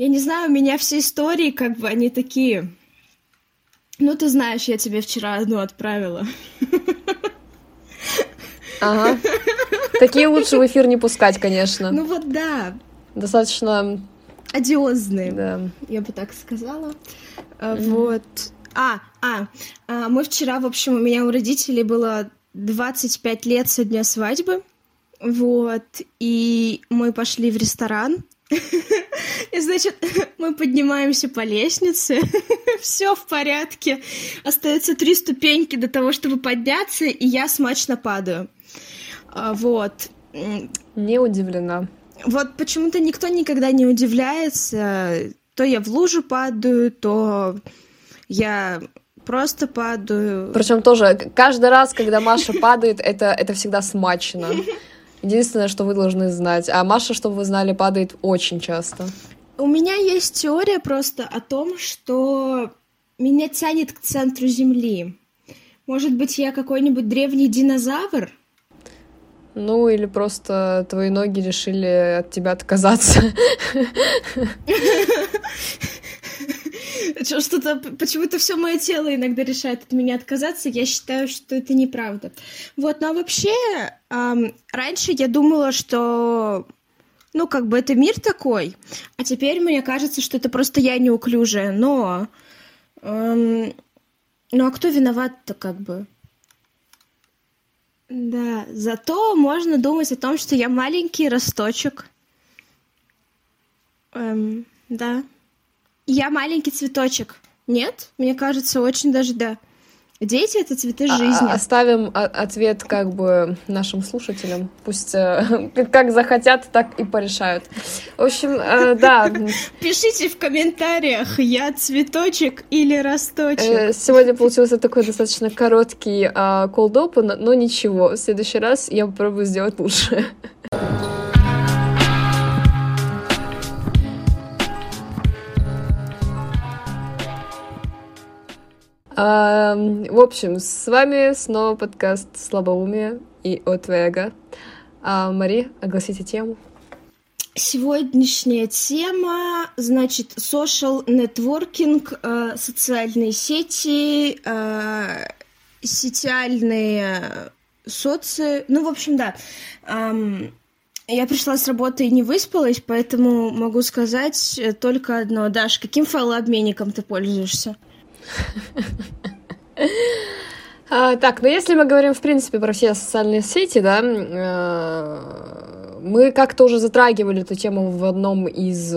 Я не знаю, у меня все истории, как бы, они такие... Ну, ты знаешь, я тебе вчера одну отправила. Ага. Такие лучше в эфир не пускать, конечно. Ну вот да. Достаточно... Одиозные. Да. Я бы так сказала. Mm-hmm. Вот. А, а, а, мы вчера, в общем, у меня у родителей было 25 лет со дня свадьбы. Вот. И мы пошли в ресторан. И, значит, мы поднимаемся по лестнице, все в порядке. Остается три ступеньки до того, чтобы подняться, и я смачно падаю. А, вот. Не удивлена. Вот почему-то никто никогда не удивляется. То я в лужу падаю, то я просто падаю. Причем тоже каждый раз, когда Маша падает, это, это всегда смачно. Единственное, что вы должны знать. А Маша, чтобы вы знали, падает очень часто. У меня есть теория просто о том, что меня тянет к центру Земли. Может быть, я какой-нибудь древний динозавр? Ну, или просто твои ноги решили от тебя отказаться. Что-то почему-то все мое тело иногда решает от меня отказаться. Я считаю, что это неправда. Вот, но вообще эм, раньше я думала, что ну, как бы это мир такой, а теперь мне кажется, что это просто я неуклюжая, но... Эм, ну, а кто виноват-то, как бы? Да, зато можно думать о том, что я маленький росточек. Эм, да. Я маленький цветочек. Нет? Мне кажется, очень даже да. Дети — это цветы а, жизни. А, оставим ответ как бы нашим слушателям. Пусть э, как захотят, так и порешают. В общем, э, да. Пишите в комментариях, я цветочек или росточек. Э, сегодня получился такой достаточно короткий open, но ничего. В следующий раз я попробую сделать лучше. А, в общем, с вами снова подкаст «Слабоумие» и «Отвега». А, Мари, огласите тему. Сегодняшняя тема, значит, social networking, э, социальные сети, э, сетиальные соци... Ну, в общем, да. Я пришла с работы и не выспалась, поэтому могу сказать только одно. Даш, каким файлообменником ты пользуешься? А, так, ну если мы говорим, в принципе, про все социальные сети, да, э, мы как-то уже затрагивали эту тему в одном из,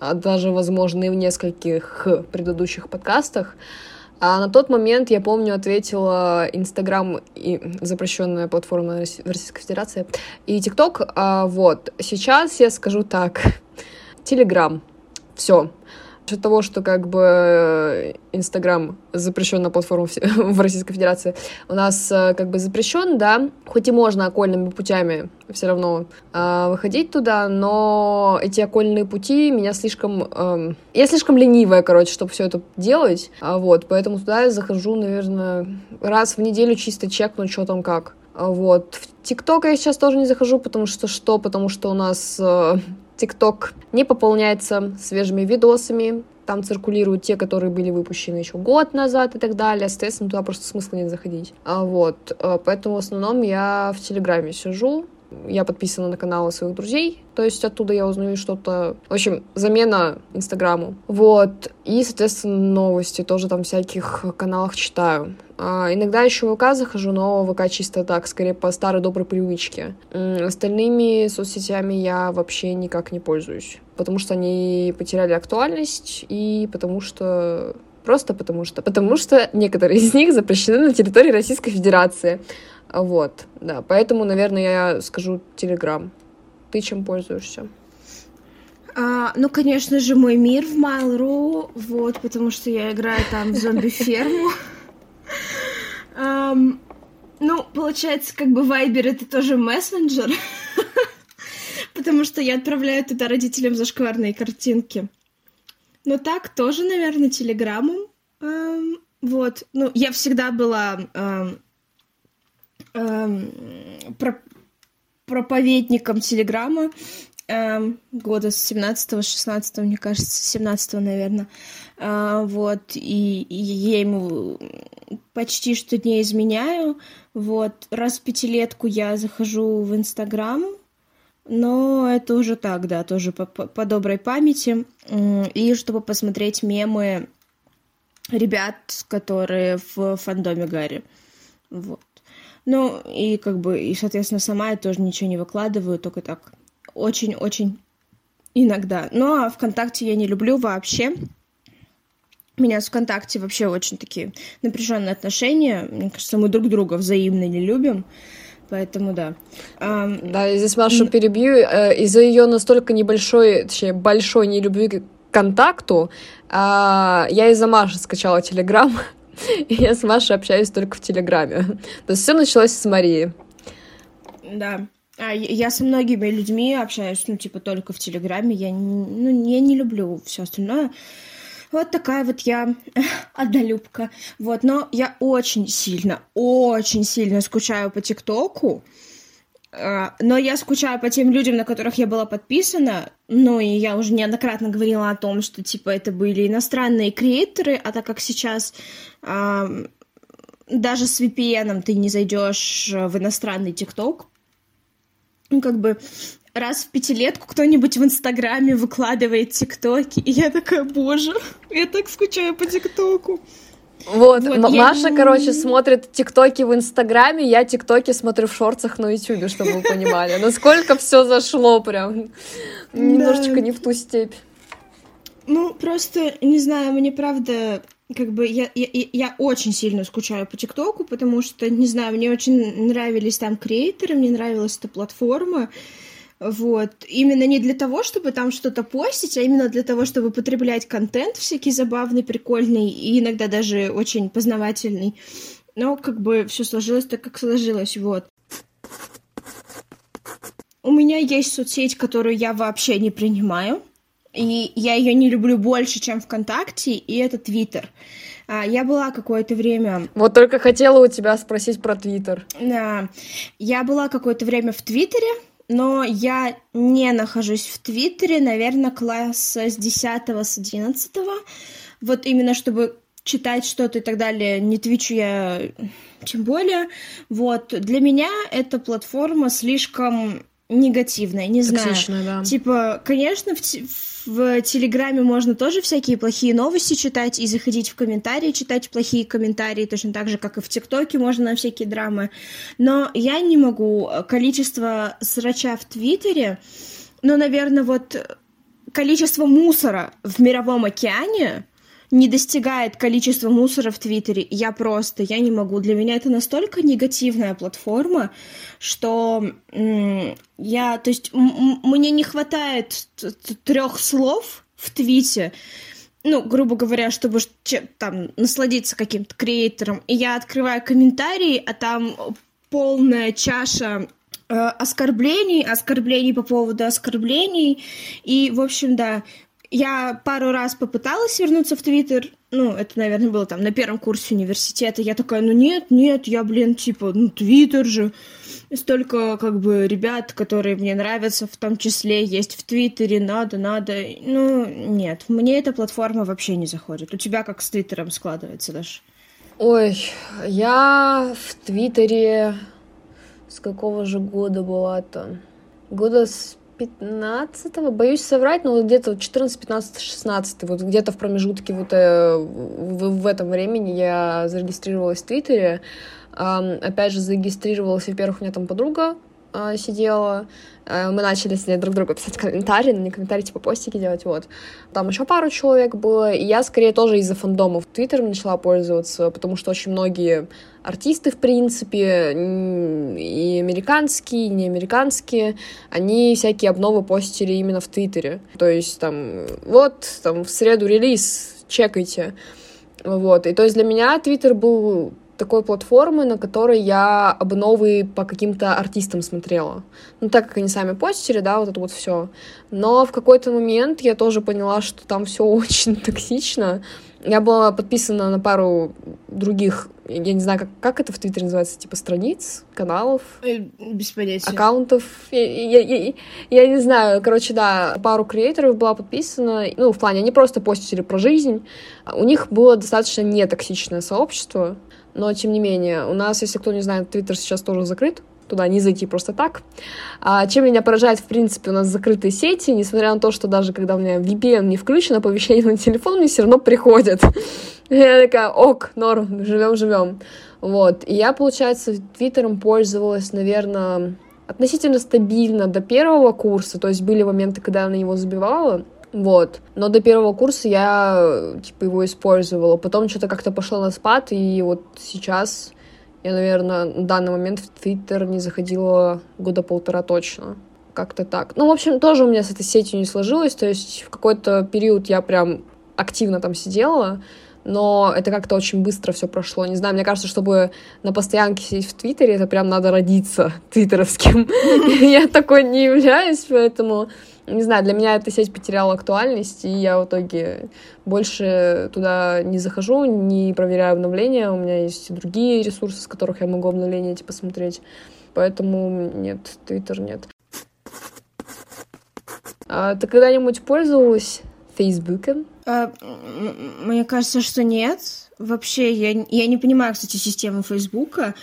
а даже, возможно, и в нескольких предыдущих подкастах. А на тот момент, я помню, ответила Инстаграм, и запрещенная платформа Российской Федерации, и ТикТок. А, вот, сейчас я скажу так. Телеграм. Все от того, что как бы э, Инстаграм запрещенная платформа в Российской Федерации, у нас э, как бы запрещен, да, хоть и можно окольными путями все равно э, выходить туда, но эти окольные пути меня слишком... Э, я слишком ленивая, короче, чтобы все это делать, а вот, поэтому туда я захожу, наверное, раз в неделю чисто чекнуть, что там как. А вот. В ТикТок я сейчас тоже не захожу, потому что что? Потому что у нас э, ТикТок не пополняется свежими видосами, там циркулируют те, которые были выпущены еще год назад и так далее. Соответственно, туда просто смысла нет заходить. А вот, э, поэтому в основном я в Телеграме сижу, я подписана на каналы своих друзей, то есть оттуда я узнаю что-то... В общем, замена Инстаграму. Вот. И, соответственно, новости тоже там всяких каналах читаю. А, иногда еще в ВК захожу, но ВК чисто так, скорее по старой доброй привычке. Остальными соцсетями я вообще никак не пользуюсь, потому что они потеряли актуальность и потому что Просто потому что. Потому что некоторые из них запрещены на территории Российской Федерации. Вот, да. Поэтому, наверное, я скажу Телеграм. Ты чем пользуешься? А, ну, конечно же, мой мир в Mail.ru, вот, потому что я играю там в зомби-ферму. Ну, получается, как бы Вайбер это тоже мессенджер, потому что я отправляю туда родителям зашкварные картинки. Но так тоже, наверное, телеграммом. Вот, ну, я всегда была um, про проповедником телеграмма. э, года с 17-16, мне кажется, 17 наверное. Э, вот, и, и я ему почти что не изменяю. Вот, раз в пятилетку я захожу в Инстаграм, но это уже так, да, тоже по, по, по доброй памяти. И чтобы посмотреть мемы ребят, которые в фандоме Гарри. Вот. Ну, и как бы, и, соответственно, сама я тоже ничего не выкладываю, только так очень-очень иногда. Ну, а ВКонтакте я не люблю вообще. У меня с ВКонтакте вообще очень такие напряженные отношения. Мне кажется, мы друг друга взаимно не любим. Поэтому да. Да, я здесь Машу перебью. Э, из-за ее настолько небольшой, точнее, большой нелюбви к контакту, а, я из-за Маши скачала Телеграм. И я с Машей общаюсь только в Телеграме. То есть все началось с Марии. Да. А я со многими людьми общаюсь, ну, типа, только в Телеграме. Я, ну, я не люблю все остальное. Вот такая вот я однолюбка. Вот, но я очень сильно, очень сильно скучаю по ТикТоку. А, но я скучаю по тем людям, на которых я была подписана. Ну, и я уже неоднократно говорила о том, что, типа, это были иностранные креаторы, а так как сейчас а, даже с VPN ты не зайдешь в иностранный ТикТок, ну, как бы раз в пятилетку кто-нибудь в Инстаграме выкладывает ТикТоки, и я такая, боже, я так скучаю по ТикТоку. Вот, вот Маша, я... короче, смотрит ТикТоки в Инстаграме, я ТикТоки смотрю в шорцах на Ютубе, чтобы вы понимали, насколько все зашло прям. Немножечко не в ту степь. Ну, просто, не знаю, мне правда, как бы, я, я, я очень сильно скучаю по ТикТоку, потому что, не знаю, мне очень нравились там креаторы, мне нравилась эта платформа, вот. Именно не для того, чтобы там что-то постить, а именно для того, чтобы потреблять контент всякий забавный, прикольный и иногда даже очень познавательный. Но как бы все сложилось так, как сложилось, вот. У меня есть соцсеть, которую я вообще не принимаю. И я ее не люблю больше, чем ВКонтакте, и это Твиттер. А, я была какое-то время... Вот только хотела у тебя спросить про Твиттер. Да. Я была какое-то время в Твиттере, но я не нахожусь в Твиттере, наверное, класса с 10 с 11 вот именно чтобы читать что-то и так далее, не твичу я тем более. Вот, для меня эта платформа слишком негативная, не знаю. Да. Типа, конечно, в, в Телеграме можно тоже всякие плохие новости читать и заходить в комментарии, читать плохие комментарии, точно так же, как и в ТикТоке можно на всякие драмы. Но я не могу. Количество срача в Твиттере, ну, наверное, вот количество мусора в мировом океане не достигает количества мусора в Твиттере. Я просто, я не могу. Для меня это настолько негативная платформа, что я, то есть, мне не хватает трех слов в твите, ну, грубо говоря, чтобы там насладиться каким-то креатором, и я открываю комментарии, а там полная чаша э, оскорблений, оскорблений по поводу оскорблений, и, в общем, да, я пару раз попыталась вернуться в Твиттер, ну, это, наверное, было там на первом курсе университета, я такая, ну нет, нет, я, блин, типа, ну, Твиттер же, столько, как бы, ребят, которые мне нравятся, в том числе, есть в Твиттере, надо, надо, ну, нет, мне эта платформа вообще не заходит. У тебя как с Твиттером складывается, Даш? Ой, я в Твиттере с какого же года была-то? Года с 15-го, боюсь соврать, но где-то 14, 15, 16, вот где-то в промежутке вот э, в, в этом времени я зарегистрировалась в Твиттере. Э, опять же, зарегистрировалась, во-первых, у меня там подруга э, сидела, Э, мы начали с ней друг другу писать комментарии, но не комментарии, типа постики делать, вот. Там еще пару человек было, и я скорее тоже из-за фандомов Твиттером начала пользоваться, потому что очень многие артисты, в принципе, и американские, и не американские, они всякие обновы постили именно в Твиттере. То есть там, вот, там в среду релиз, чекайте. Вот, и то есть для меня Твиттер был такой платформы, на которой я обновы по каким-то артистам смотрела. Ну, так как они сами постили, да, вот это вот все. Но в какой-то момент я тоже поняла, что там все очень токсично. Я была подписана на пару других, я не знаю, как, как это в Твиттере называется, типа страниц, каналов? Э, без понятия. Аккаунтов. Я, я, я, я не знаю, короче, да, пару креаторов была подписана, ну, в плане, они просто постили про жизнь. У них было достаточно нетоксичное сообщество, но, тем не менее, у нас, если кто не знает, Твиттер сейчас тоже закрыт, туда не зайти просто так. А, чем меня поражает, в принципе, у нас закрытые сети, несмотря на то, что даже когда у меня VPN не включен, оповещение на телефон мне все равно приходят. Я такая, ок, норм, живем, живем. Вот. И я, получается, Твиттером пользовалась, наверное, относительно стабильно до первого курса. То есть были моменты, когда я на него забивала. Вот. Но до первого курса я, типа, его использовала. Потом что-то как-то пошло на спад, и вот сейчас я, наверное, на данный момент в Твиттер не заходила года полтора точно. Как-то так. Ну, в общем, тоже у меня с этой сетью не сложилось. То есть в какой-то период я прям активно там сидела, но это как-то очень быстро все прошло. Не знаю, мне кажется, чтобы на постоянке сидеть в Твиттере, это прям надо родиться твиттеровским. Я такой не являюсь, поэтому не знаю, для меня эта сеть потеряла актуальность, и я в итоге больше туда не захожу, не проверяю обновления. У меня есть другие ресурсы, с которых я могу обновления эти посмотреть. Поэтому нет, Твиттер нет. А ты когда-нибудь пользовалась Фейсбуком? А, мне кажется, что нет. Вообще, я, я не понимаю, кстати, систему Фейсбука.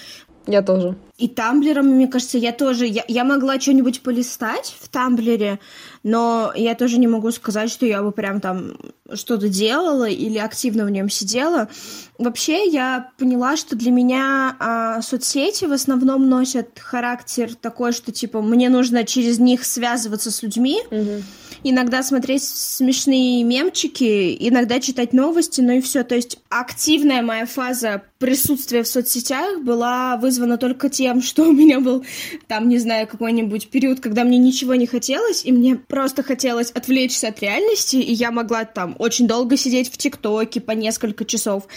Я тоже. И тамблером, мне кажется, я тоже... Я, я могла что-нибудь полистать в тамблере, но я тоже не могу сказать, что я бы прям там что-то делала или активно в нем сидела. Вообще, я поняла, что для меня а, соцсети в основном носят характер такой, что, типа, мне нужно через них связываться с людьми, угу. Иногда смотреть смешные мемчики, иногда читать новости, ну и все. То есть активная моя фаза присутствия в соцсетях была вызвана только тем, что у меня был там, не знаю, какой-нибудь период, когда мне ничего не хотелось, и мне просто хотелось отвлечься от реальности, и я могла там очень долго сидеть в ТикТоке по несколько часов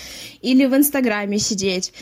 или в Инстаграме сидеть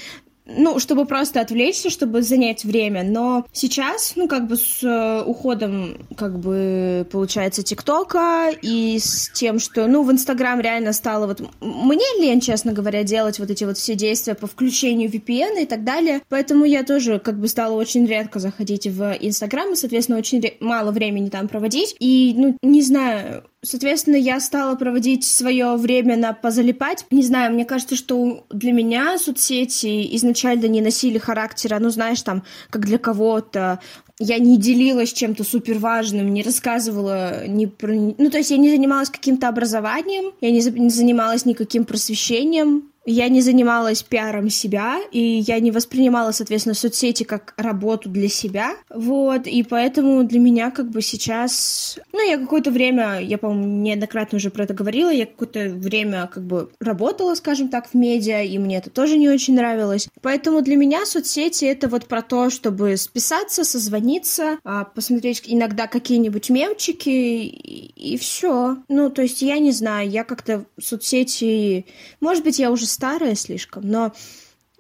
ну, чтобы просто отвлечься, чтобы занять время. Но сейчас, ну, как бы с э, уходом, как бы, получается, ТикТока и с тем, что, ну, в Инстаграм реально стало вот... Мне лень, честно говоря, делать вот эти вот все действия по включению VPN и так далее. Поэтому я тоже, как бы, стала очень редко заходить в Инстаграм и, соответственно, очень мало времени там проводить. И, ну, не знаю, Соответственно, я стала проводить свое время на позалипать. Не знаю, мне кажется, что для меня соцсети изначально не носили характера, ну, знаешь, там, как для кого-то. Я не делилась чем-то супер важным, не рассказывала ни про... Ну, то есть я не занималась каким-то образованием, я не, за... не занималась никаким просвещением, я не занималась пиаром себя, и я не воспринимала, соответственно, соцсети как работу для себя, вот, и поэтому для меня как бы сейчас, ну, я какое-то время, я, по-моему, неоднократно уже про это говорила, я какое-то время как бы работала, скажем так, в медиа, и мне это тоже не очень нравилось, поэтому для меня соцсети это вот про то, чтобы списаться, созвониться, а, посмотреть иногда какие-нибудь мемчики, и, и все. Ну, то есть я не знаю, я как-то соцсети, может быть, я уже старая слишком, но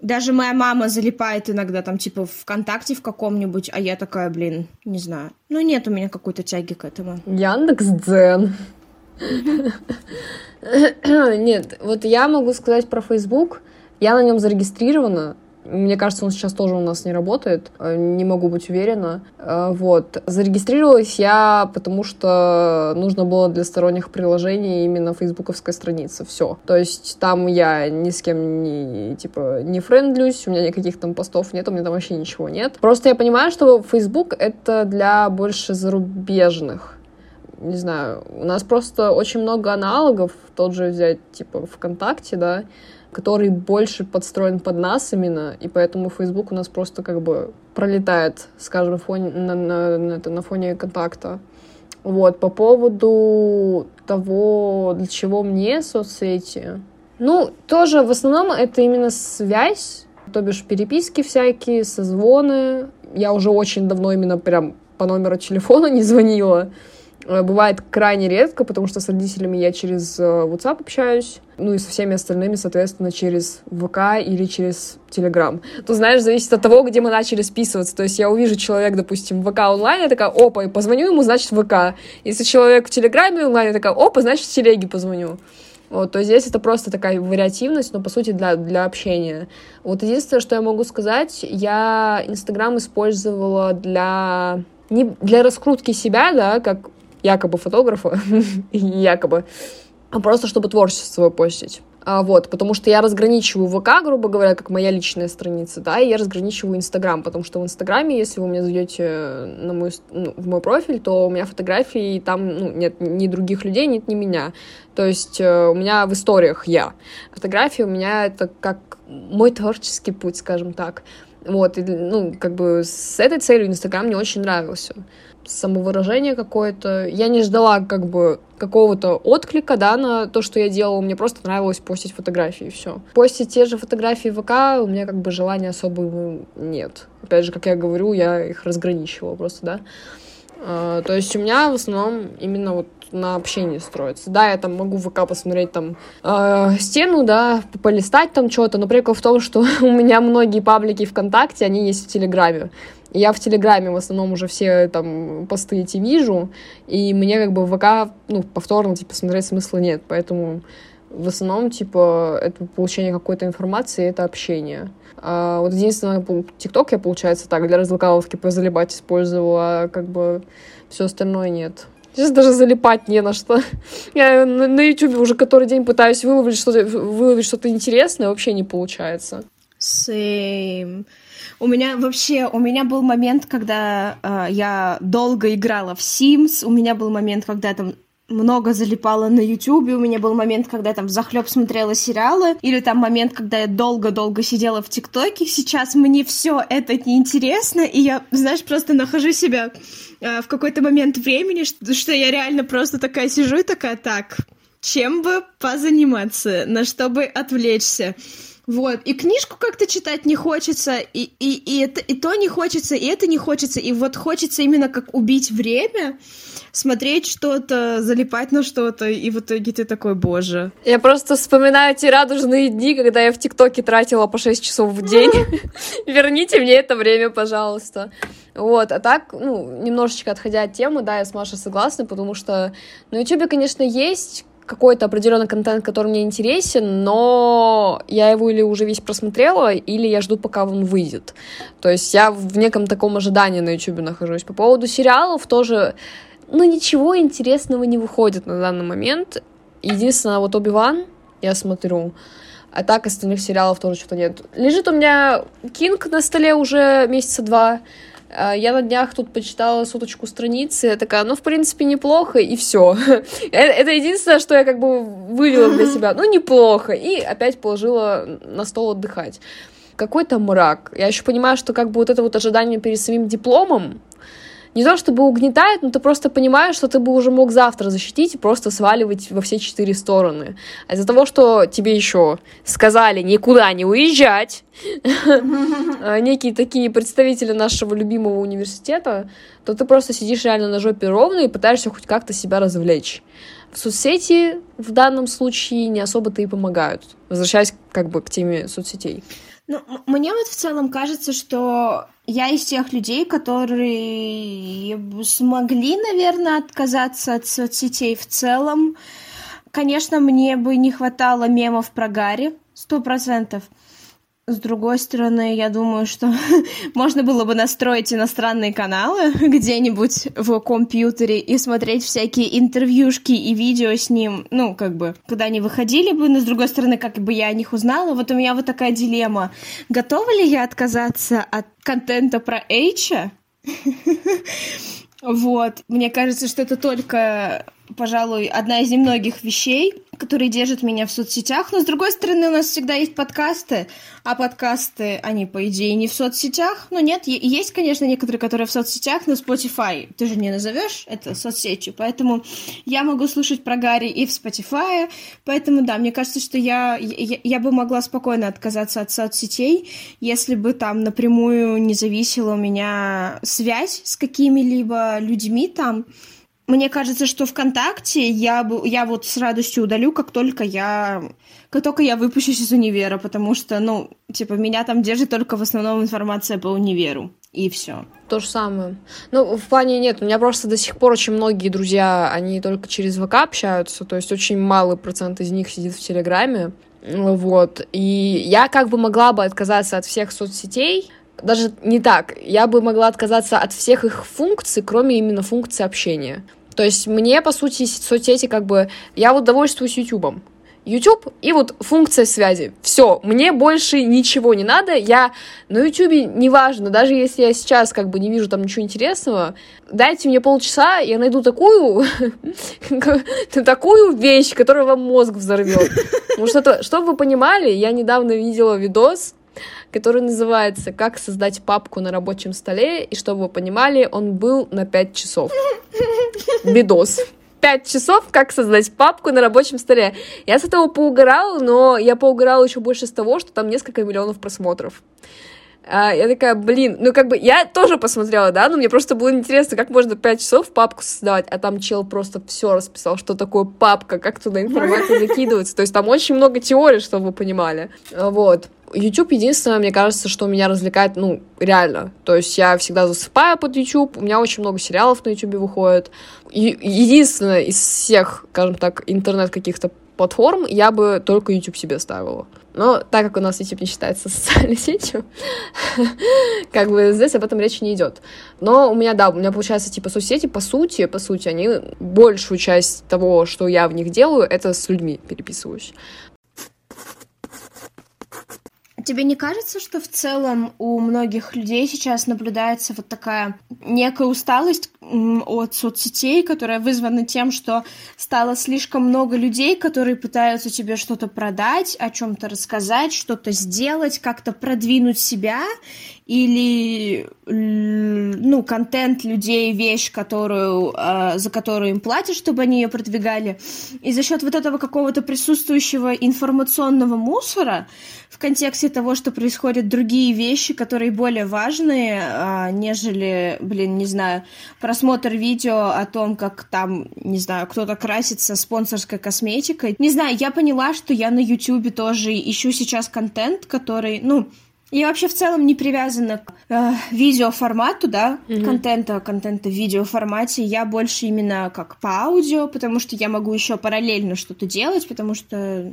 даже моя мама залипает иногда там типа ВКонтакте в каком-нибудь, а я такая, блин, не знаю. Ну нет у меня какой-то тяги к этому. Яндекс Дзен. Нет, вот я могу сказать про Facebook. Я на нем зарегистрирована, мне кажется, он сейчас тоже у нас не работает, э, не могу быть уверена. Э, вот. Зарегистрировалась я, потому что нужно было для сторонних приложений именно фейсбуковская страница. Все. То есть там я ни с кем не, типа, не френдлюсь, у меня никаких там постов нет, у меня там вообще ничего нет. Просто я понимаю, что Facebook — это для больше зарубежных не знаю, у нас просто очень много аналогов, тот же взять, типа, ВКонтакте, да, который больше подстроен под нас именно, и поэтому Facebook у нас просто как бы пролетает, скажем, фоне, на, на, на, на фоне контакта. Вот, по поводу того, для чего мне соцсети. Ну, тоже в основном это именно связь, то бишь переписки всякие, созвоны. Я уже очень давно именно прям по номеру телефона не звонила. Э, бывает крайне редко, потому что с родителями я через э, WhatsApp общаюсь, ну и со всеми остальными, соответственно, через ВК или через Telegram. То, знаешь, зависит от того, где мы начали списываться. То есть я увижу человек, допустим, в ВК онлайн, я такая, опа, и позвоню ему, значит, ВК. Если человек в Телеграме онлайн, я такая, опа, значит, в Телеге позвоню. Вот, то здесь это просто такая вариативность, но по сути для, для общения. Вот единственное, что я могу сказать, я Инстаграм использовала для не для раскрутки себя, да, как якобы фотографа, якобы, а просто чтобы творчество свое постить. А, вот, потому что я разграничиваю ВК, грубо говоря, как моя личная страница, да, и я разграничиваю Инстаграм, потому что в Инстаграме, если вы меня зайдете на мой, ну, в мой профиль, то у меня фотографии, там ну, нет ни других людей, нет ни меня. То есть э, у меня в историях я. Фотографии у меня это как мой творческий путь, скажем так. Вот, и, ну, как бы с этой целью Инстаграм мне очень нравился самовыражение какое-то. Я не ждала как бы какого-то отклика, да, на то, что я делала. Мне просто нравилось постить фотографии, и все. Постить те же фотографии в ВК у меня как бы желания особо нет. Опять же, как я говорю, я их разграничивала просто, да. Uh, то есть у меня в основном именно вот на общении строится. Да, я там могу в ВК посмотреть там э, стену, да, полистать там что-то, но прикол в том, что у меня многие паблики ВКонтакте, они есть в Телеграме. Я в Телеграме в основном уже все там посты эти вижу, и мне как бы в ВК, ну, повторно, типа, смотреть смысла нет, поэтому в основном, типа, это получение какой-то информации, это общение. А вот единственное, ТикТок я, получается, так, для развлекаловки позалипать использовала, а как бы все остальное нет. Сейчас даже залипать не на что. Я на YouTube уже который день пытаюсь выловить что-то, выловить что-то интересное, вообще не получается. Same. У меня вообще, у меня был момент, когда э, я долго играла в Sims, у меня был момент, когда я там много залипала на Ютубе, у меня был момент, когда я там захлеб смотрела сериалы, или там момент, когда я долго-долго сидела в ТикТоке. Сейчас мне все это неинтересно, и я, знаешь, просто нахожу себя э, в какой-то момент времени, что, что я реально просто такая сижу и такая, так, чем бы позаниматься, на что бы отвлечься. Вот, и книжку как-то читать не хочется, и, и, и, это, и то не хочется, и это не хочется, и вот хочется именно как убить время, смотреть что-то, залипать на что-то, и в итоге ты такой, боже. Я просто вспоминаю те радужные дни, когда я в ТикТоке тратила по 6 часов в день. Верните мне это время, пожалуйста. Вот, а так, ну, немножечко отходя от темы, да, я с Машей согласна, потому что на Ютубе, конечно, есть какой-то определенный контент, который мне интересен, но я его или уже весь просмотрела, или я жду, пока он выйдет. То есть я в неком таком ожидании на YouTube нахожусь. По поводу сериалов тоже, ну, ничего интересного не выходит на данный момент. Единственное, вот Оби-Ван я смотрю, а так остальных сериалов тоже что-то нет. Лежит у меня Кинг на столе уже месяца два, я на днях тут почитала суточку страницы, я такая, ну, в принципе, неплохо, и все. Э, это единственное, что я как бы вывела для себя. Ну, неплохо. И опять положила на стол отдыхать. Какой-то мрак. Я еще понимаю, что как бы вот это вот ожидание перед самим дипломом, не то чтобы угнетает, но ты просто понимаешь, что ты бы уже мог завтра защитить и просто сваливать во все четыре стороны. А из-за того, что тебе еще сказали никуда не уезжать, а, некие такие представители нашего любимого университета, то ты просто сидишь реально на жопе ровно и пытаешься хоть как-то себя развлечь. В соцсети в данном случае не особо-то и помогают. Возвращаясь как бы к теме соцсетей. Ну, мне вот в целом кажется, что я из тех людей, которые смогли, наверное, отказаться от соцсетей в целом. Конечно, мне бы не хватало мемов про Гарри, сто процентов. С другой стороны, я думаю, что можно было бы настроить иностранные каналы где-нибудь в компьютере и смотреть всякие интервьюшки и видео с ним, ну, как бы, когда они выходили бы, но с другой стороны, как бы я о них узнала. Вот у меня вот такая дилемма. Готова ли я отказаться от контента про Эйча? Вот. Мне кажется, что это только пожалуй, одна из немногих вещей, которые держат меня в соцсетях. Но, с другой стороны, у нас всегда есть подкасты, а подкасты, они, по идее, не в соцсетях. Ну, нет, есть, конечно, некоторые, которые в соцсетях, но Spotify ты же не назовешь это соцсетью, поэтому я могу слушать про Гарри и в Spotify, поэтому, да, мне кажется, что я, я, я бы могла спокойно отказаться от соцсетей, если бы там напрямую не зависела у меня связь с какими-либо людьми там, мне кажется, что ВКонтакте я, бы, я вот с радостью удалю, как только я, как только я выпущусь из универа, потому что, ну, типа, меня там держит только в основном информация по универу. и все. То же самое. Ну, в плане нет, у меня просто до сих пор очень многие друзья, они только через ВК общаются, то есть очень малый процент из них сидит в Телеграме, вот, и я как бы могла бы отказаться от всех соцсетей, даже не так, я бы могла отказаться от всех их функций, кроме именно функции общения. То есть мне, по сути, соцсети как бы... Я вот довольствуюсь Ютубом. YouTube и вот функция связи. Все, мне больше ничего не надо. Я на YouTube неважно, даже если я сейчас как бы не вижу там ничего интересного, дайте мне полчаса, я найду такую, такую вещь, которая вам мозг взорвет. Потому что, чтобы вы понимали, я недавно видела видос, который называется «Как создать папку на рабочем столе», и чтобы вы понимали, он был на 5 часов. Видос. 5 часов, как создать папку на рабочем столе. Я с этого поугорала, но я поугорала еще больше с того, что там несколько миллионов просмотров. А, я такая, блин, ну как бы я тоже посмотрела, да, но мне просто было интересно, как можно 5 часов папку создавать, а там чел просто все расписал, что такое папка, как туда информация закидывается. То есть там очень много теорий, чтобы вы понимали. Вот. YouTube единственное, мне кажется, что меня развлекает, ну, реально. То есть я всегда засыпаю под YouTube, у меня очень много сериалов на YouTube выходит. И единственное из всех, скажем так, интернет каких-то платформ, я бы только YouTube себе ставила. Но так как у нас YouTube не считается социальной сетью, как бы здесь об этом речи не идет. Но у меня, да, у меня получается, типа, соцсети, по сути, по сути, они большую часть того, что я в них делаю, это с людьми переписываюсь. Тебе не кажется, что в целом у многих людей сейчас наблюдается вот такая некая усталость от соцсетей, которая вызвана тем, что стало слишком много людей, которые пытаются тебе что-то продать, о чем-то рассказать, что-то сделать, как-то продвинуть себя, или ну, контент людей, вещь, которую, э, за которую им платят, чтобы они ее продвигали. И за счет вот этого какого-то присутствующего информационного мусора в контексте того, что происходят другие вещи, которые более важные, э, нежели, блин, не знаю, просмотр видео о том, как там, не знаю, кто-то красится спонсорской косметикой. Не знаю, я поняла, что я на Ютубе тоже ищу сейчас контент, который, ну, я вообще в целом не привязана к э, видеоформату, да, mm-hmm. контента, контента в видеоформате. Я больше именно как по аудио, потому что я могу еще параллельно что-то делать, потому что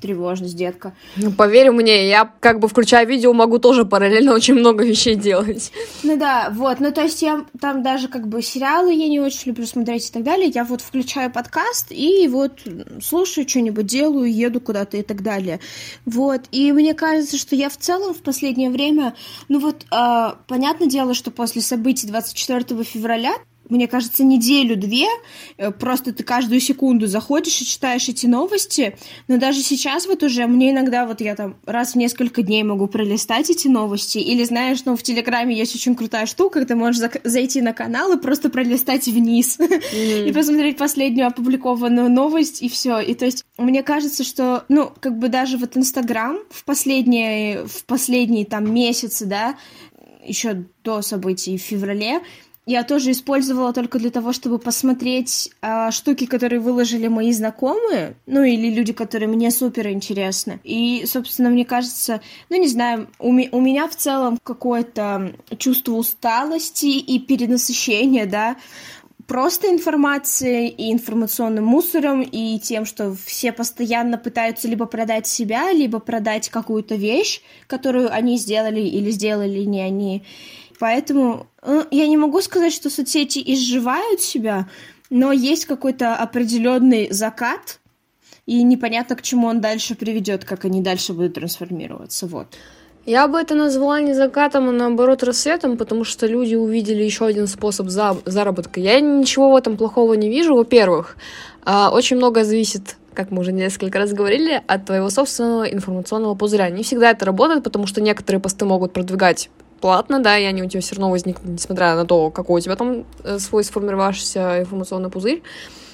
тревожность, детка. Ну, поверь мне, я как бы включая видео, могу тоже параллельно очень много вещей делать. Ну да, вот, ну то есть я там даже как бы сериалы я не очень люблю смотреть и так далее. Я вот включаю подкаст и вот слушаю что-нибудь, делаю, еду куда-то и так далее. Вот, и мне кажется, что я в целом в последнее время, ну вот, э, понятное дело, что после событий 24 февраля мне кажется, неделю-две, э, просто ты каждую секунду заходишь и читаешь эти новости, но даже сейчас вот уже мне иногда вот я там раз в несколько дней могу пролистать эти новости, или знаешь, ну в Телеграме есть очень крутая штука, ты можешь зайти на канал и просто пролистать вниз mm. и посмотреть последнюю опубликованную новость и все. И то есть мне кажется, что, ну, как бы даже вот Инстаграм в последние, в последние там месяцы, да, еще до событий в феврале, я тоже использовала только для того, чтобы посмотреть а, штуки, которые выложили мои знакомые, ну или люди, которые мне супер интересны. И, собственно, мне кажется, ну не знаю, у, ми- у меня в целом какое-то чувство усталости и перенасыщения, да, просто информацией и информационным мусором, и тем, что все постоянно пытаются либо продать себя, либо продать какую-то вещь, которую они сделали или сделали не они. Поэтому э, я не могу сказать, что соцсети изживают себя, но есть какой-то определенный закат, и непонятно, к чему он дальше приведет, как они дальше будут трансформироваться. Вот. Я бы это назвала не закатом, а наоборот рассветом, потому что люди увидели еще один способ за заработка. Я ничего в этом плохого не вижу. Во-первых, а, очень многое зависит как мы уже несколько раз говорили, от твоего собственного информационного пузыря. Не всегда это работает, потому что некоторые посты могут продвигать платно, да, и они у тебя все равно возникнут, несмотря на то, какой у тебя там э, свой сформировавшийся информационный пузырь.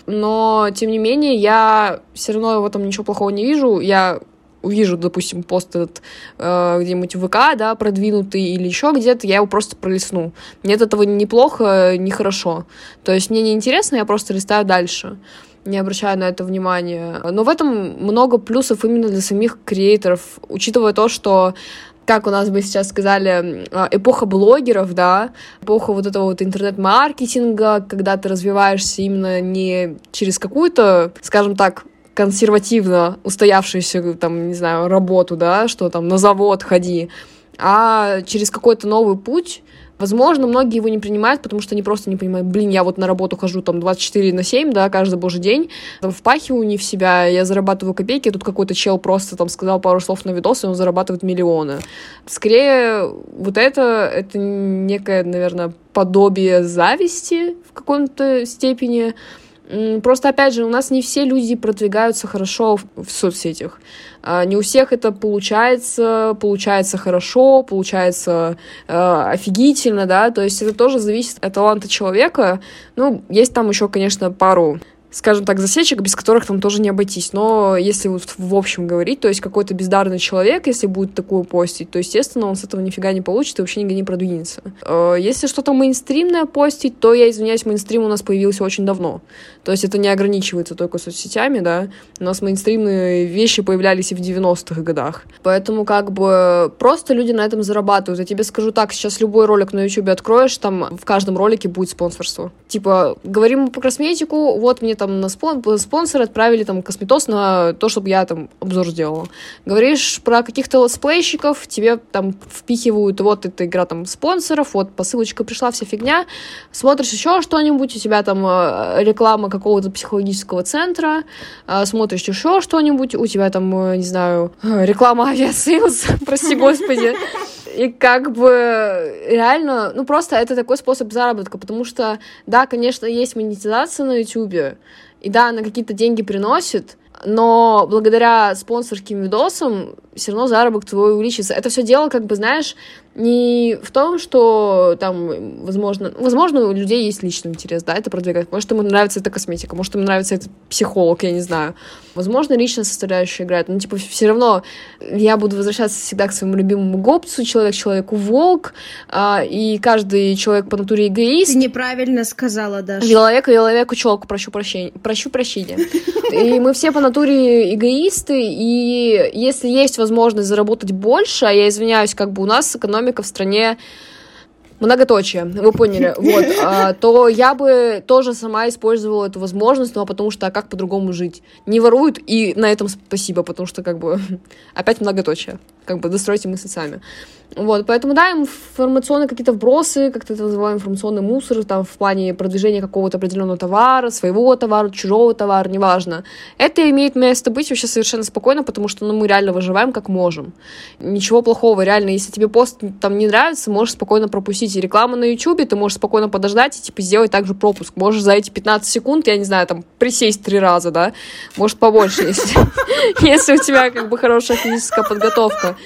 Но, тем не менее, я все равно в этом ничего плохого не вижу. Я увижу, допустим, пост этот э, где-нибудь в ВК, да, продвинутый или еще где-то, я его просто пролистну. Мне от этого ни плохо, ни хорошо. То есть мне не интересно, я просто листаю дальше не обращаю на это внимания. Но в этом много плюсов именно для самих креаторов, учитывая то, что как у нас бы сейчас сказали, а, эпоха блогеров, да, эпоха вот этого вот интернет-маркетинга, когда ты развиваешься именно не через какую-то, скажем так, консервативно устоявшуюся, там, не знаю, работу, да, что там на завод ходи, а через какой-то новый путь, Возможно, многие его не принимают, потому что они просто не понимают, блин, я вот на работу хожу там 24 на 7, да, каждый божий день, там, впахиваю не в себя, я зарабатываю копейки, тут какой-то чел просто там сказал пару слов на видос, и он зарабатывает миллионы. Скорее, вот это, это некое, наверное, подобие зависти в каком-то степени, Просто, опять же, у нас не все люди продвигаются хорошо в, соцсетях. А, не у всех это получается, получается хорошо, получается э, офигительно, да, то есть это тоже зависит от таланта человека. Ну, есть там еще, конечно, пару скажем так, засечек, без которых там тоже не обойтись. Но если вот в общем говорить, то есть какой-то бездарный человек, если будет такое постить, то, естественно, он с этого нифига не получит и вообще нигде не продвинется. Э, если что-то мейнстримное постить, то, я извиняюсь, мейнстрим у нас появился очень давно. То есть это не ограничивается только соцсетями, да. У нас мейнстримные вещи появлялись и в 90-х годах. Поэтому как бы просто люди на этом зарабатывают. Я тебе скажу так, сейчас любой ролик на YouTube откроешь, там в каждом ролике будет спонсорство. Типа, говорим про косметику, вот мне там на спон спонсор отправили там косметоз на то, чтобы я там обзор сделала. Говоришь про каких-то летсплейщиков, тебе там впихивают, вот эта игра там спонсоров, вот посылочка пришла, вся фигня. Смотришь еще что-нибудь, у тебя там э, реклама какого-то психологического центра, э, смотришь еще что-нибудь, у тебя там, э, не знаю, реклама Aviasales, прости господи. И как бы реально, ну просто это такой способ заработка, потому что, да, конечно, есть монетизация на YouTube, и да, она какие-то деньги приносит, но благодаря спонсорским видосам все равно заработок твой увеличится. Это все дело, как бы, знаешь, не в том, что там, возможно, возможно, у людей есть личный интерес, да, это продвигать. Может, ему нравится эта косметика, может, ему нравится этот психолог, я не знаю. Возможно, личная составляющая играет, но, типа, все равно я буду возвращаться всегда к своему любимому гопцу, человек человеку волк, а, и каждый человек по натуре эгоист. Ты неправильно сказала, Даша. Человек человеку челку, прощу прощения. Прощу прощения. И мы все по натуре эгоисты, и если есть возможность заработать больше, а я извиняюсь, как бы у нас экономика в стране многоточие, вы поняли, вот, а, то я бы тоже сама использовала эту возможность, ну, а потому что, а как по-другому жить? Не воруют, и на этом спасибо, потому что, как бы, опять многоточие, как бы, достройте мысли сами. Вот, поэтому, да, информационные какие-то вбросы, как то это называем, информационный мусор, там, в плане продвижения какого-то определенного товара, своего товара, чужого товара, неважно. Это имеет место быть вообще совершенно спокойно, потому что, ну, мы реально выживаем как можем. Ничего плохого, реально, если тебе пост там не нравится, можешь спокойно пропустить. И рекламу на YouTube ты можешь спокойно подождать и, типа, сделать также пропуск. Можешь за эти 15 секунд, я не знаю, там, присесть три раза, да, может, побольше, если у тебя, как бы, хорошая физическая подготовка.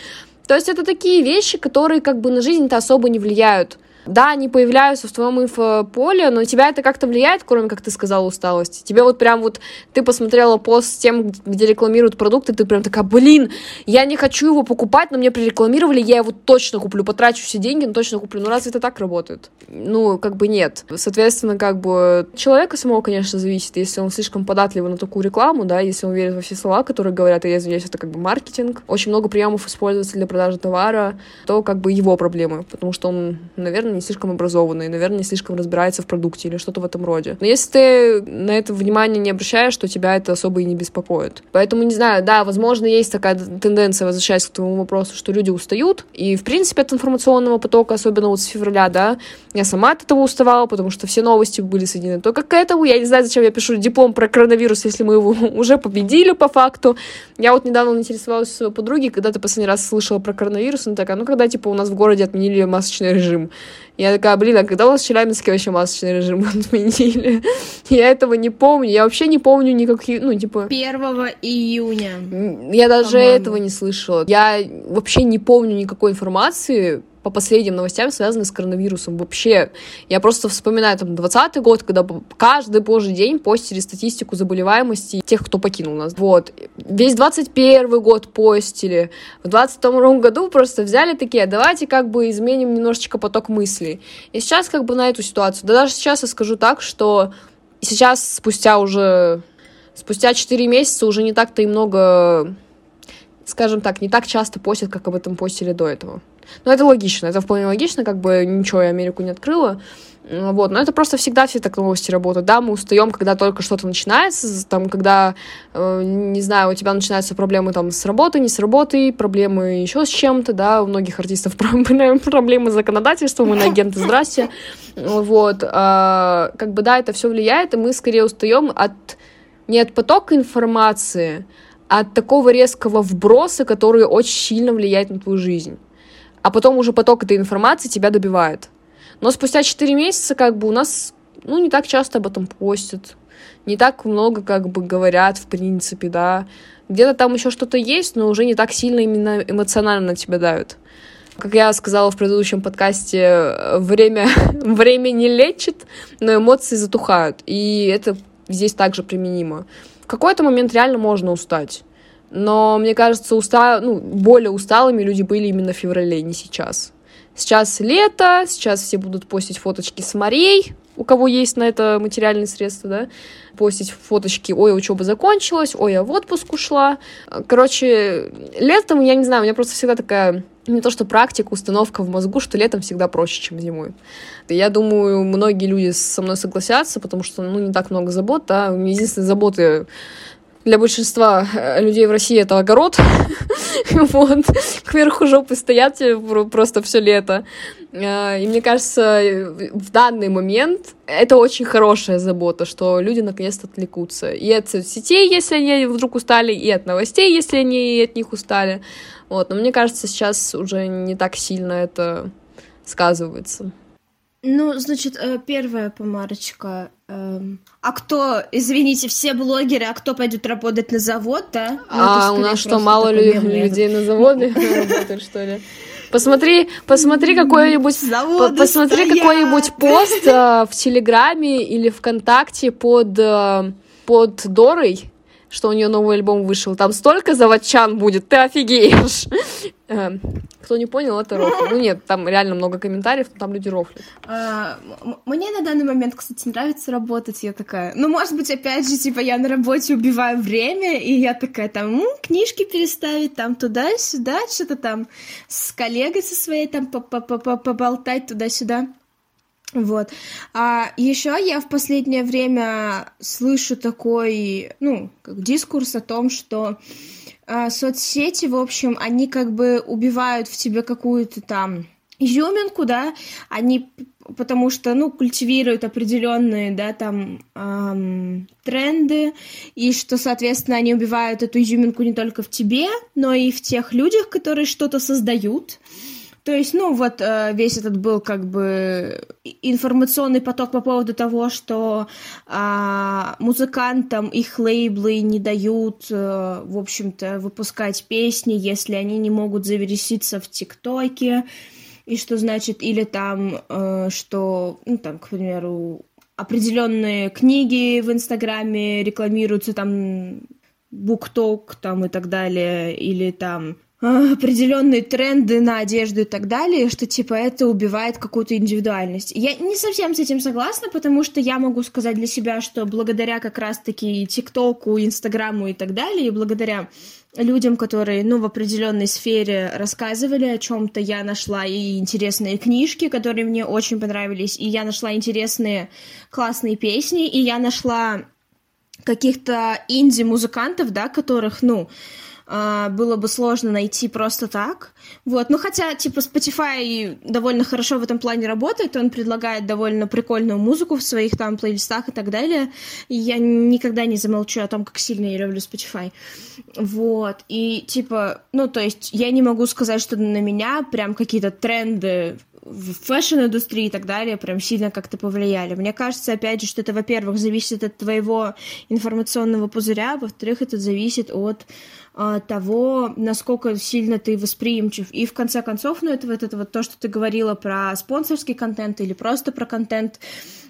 То есть это такие вещи, которые как бы на жизнь-то особо не влияют. Да, они появляются в твоем инфополе, но тебя это как-то влияет, кроме, как ты сказала, усталости. Тебе вот прям вот, ты посмотрела пост с тем, где рекламируют продукты, ты прям такая, блин, я не хочу его покупать, но мне прирекламировали, я его точно куплю, потрачу все деньги, но точно куплю. Ну, разве это так работает? Ну, как бы нет. Соответственно, как бы человека самого, конечно, зависит, если он слишком податливый на такую рекламу, да, если он верит во все слова, которые говорят, и я извиняюсь, это как бы маркетинг, очень много приемов используется для продажи товара, то как бы его проблемы, потому что он, наверное, не слишком образованный, наверное, не слишком разбирается в продукте или что-то в этом роде. Но если ты на это внимание не обращаешь, то тебя это особо и не беспокоит. Поэтому, не знаю, да, возможно, есть такая тенденция, возвращаясь к твоему вопросу, что люди устают. И, в принципе, от информационного потока, особенно вот с февраля, да, я сама от этого уставала, потому что все новости были соединены только к этому. Я не знаю, зачем я пишу диплом про коронавирус, если мы его уже победили по факту. Я вот недавно интересовалась у своей подруги, когда ты последний раз слышала про коронавирус, она такая, ну, когда, типа, у нас в городе отменили масочный режим. Я такая, блин, а когда у нас в Челябинске вообще масочный режим отменили? Я этого не помню. Я вообще не помню никаких, ну, типа... 1 июня. Я даже этого не слышала. Я вообще не помню никакой информации по последним новостям, связанные с коронавирусом. Вообще, я просто вспоминаю там 20 год, когда каждый божий день постили статистику заболеваемости тех, кто покинул нас. Вот. Весь 21 год постили. В 22 году просто взяли такие, давайте как бы изменим немножечко поток мыслей. И сейчас как бы на эту ситуацию. Да даже сейчас я скажу так, что сейчас спустя уже... Спустя 4 месяца уже не так-то и много скажем так, не так часто постят, как об этом постили до этого. Но это логично, это вполне логично, как бы ничего я Америку не открыла. Вот, но это просто всегда все так новости работают. Да, мы устаем, когда только что-то начинается, там, когда, э, не знаю, у тебя начинаются проблемы там с работой, не с работой, проблемы еще с чем-то, да, у многих артистов проблемы с законодательством, мы на агенты, здрасте. Вот, а, как бы, да, это все влияет, и мы скорее устаем от не от потока информации, а от такого резкого вброса, который очень сильно влияет на твою жизнь. А потом уже поток этой информации тебя добивает. Но спустя 4 месяца как бы у нас, ну, не так часто об этом постят. Не так много как бы говорят, в принципе, да. Где-то там еще что-то есть, но уже не так сильно именно эмоционально на тебя давят. Как я сказала в предыдущем подкасте, время, время не лечит, но эмоции затухают. И это здесь также применимо. В какой-то момент реально можно устать. Но мне кажется, уста... ну, более усталыми люди были именно в феврале, не сейчас. Сейчас лето, сейчас все будут постить фоточки с морей, у кого есть на это материальные средства, да, постить фоточки, ой, учеба закончилась, ой, я в отпуск ушла. Короче, летом, я не знаю, у меня просто всегда такая не то что практика, установка в мозгу, что летом всегда проще, чем зимой. Я думаю, многие люди со мной согласятся, потому что, ну, не так много забот, да, единственные заботы для большинства э, людей в России это огород. вот. Кверху жопы стоят просто все лето. Э, и мне кажется, в данный момент это очень хорошая забота, что люди наконец-то отвлекутся. И от соцсетей, если они вдруг устали, и от новостей, если они от них устали. Вот. Но мне кажется, сейчас уже не так сильно это сказывается. Ну, значит, э, первая помарочка. Эм, а кто, извините, все блогеры, а кто пойдет работать на завод, да? Ну, а у нас что, мало людей на заводе работают, что ли? Посмотри, посмотри какой-нибудь, посмотри какой-нибудь пост э, в Телеграме или ВКонтакте под э, под Дорой, что у нее новый альбом вышел. Там столько заводчан будет, ты офигеешь. Эм, кто не понял, это рофл. Ну нет, там реально много комментариев, но там люди рофлят. А, мне на данный момент, кстати, нравится работать. Я такая, ну, может быть, опять же, типа, я на работе убиваю время, и я такая, там, ну, книжки переставить, там, туда-сюда, что-то там с коллегой со своей, там, поболтать туда-сюда. Вот. А еще я в последнее время слышу такой, ну, как дискурс о том, что соцсети, в общем, они как бы убивают в тебе какую-то там изюминку, да, они потому что, ну, культивируют определенные, да, там эм, тренды, и что, соответственно, они убивают эту изюминку не только в тебе, но и в тех людях, которые что-то создают. То есть, ну, вот э, весь этот был как бы информационный поток по поводу того, что э, музыкантам их лейблы не дают, э, в общем-то, выпускать песни, если они не могут завершиться в ТикТоке, и что значит, или там, э, что, ну, там, к примеру, определенные книги в Инстаграме рекламируются там букток там и так далее, или там определенные тренды на одежду и так далее, что типа это убивает какую-то индивидуальность. Я не совсем с этим согласна, потому что я могу сказать для себя, что благодаря как раз-таки ТикТоку, Инстаграму и так далее, и благодаря людям, которые, ну, в определенной сфере рассказывали о чем-то, я нашла и интересные книжки, которые мне очень понравились, и я нашла интересные классные песни, и я нашла каких-то инди-музыкантов, да, которых, ну, а, было бы сложно найти просто так. Вот. Ну, хотя, типа, Spotify довольно хорошо в этом плане работает, он предлагает довольно прикольную музыку в своих там плейлистах и так далее. И я никогда не замолчу о том, как сильно я люблю Spotify. Вот. И, типа, ну, то есть я не могу сказать, что на меня прям какие-то тренды в fashion-индустрии и так далее прям сильно как-то повлияли. Мне кажется, опять же, что это, во-первых, зависит от твоего информационного пузыря, во-вторых, это зависит от того, насколько сильно ты восприимчив. И в конце концов, ну, это вот это вот то, что ты говорила про спонсорский контент или просто про контент.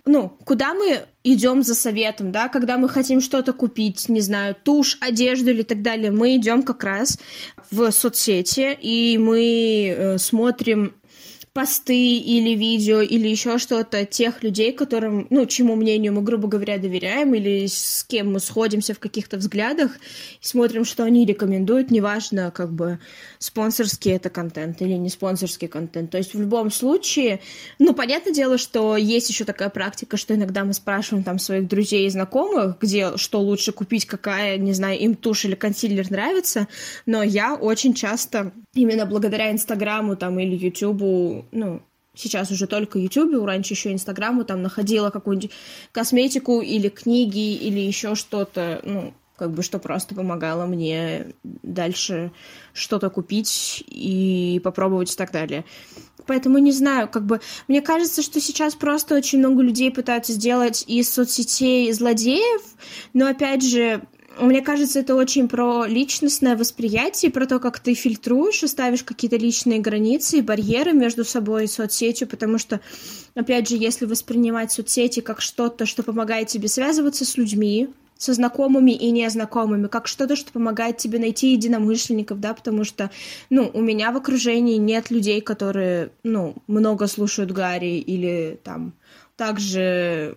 Ну, куда мы идем за советом, да, когда мы хотим что-то купить, не знаю, тушь, одежду или так далее, мы идем как раз в соцсети, и мы э, смотрим посты или видео или еще что-то тех людей, которым, ну, чему мнению мы, грубо говоря, доверяем или с кем мы сходимся в каких-то взглядах, и смотрим, что они рекомендуют, неважно, как бы, спонсорский это контент или не спонсорский контент. То есть в любом случае, ну, понятное дело, что есть еще такая практика, что иногда мы спрашиваем там своих друзей и знакомых, где что лучше купить, какая, не знаю, им тушь или консилер нравится, но я очень часто именно благодаря Инстаграму там или Ютубу ну, сейчас уже только Ютубе, раньше еще Инстаграму, там находила какую-нибудь косметику или книги или еще что-то, ну, как бы что просто помогало мне дальше что-то купить и попробовать и так далее. Поэтому не знаю, как бы мне кажется, что сейчас просто очень много людей пытаются сделать из соцсетей злодеев, но опять же, мне кажется, это очень про личностное восприятие, про то, как ты фильтруешь и ставишь какие-то личные границы и барьеры между собой и соцсетью, потому что, опять же, если воспринимать соцсети как что-то, что помогает тебе связываться с людьми, со знакомыми и незнакомыми, как что-то, что помогает тебе найти единомышленников, да, потому что, ну, у меня в окружении нет людей, которые, ну, много слушают Гарри или там также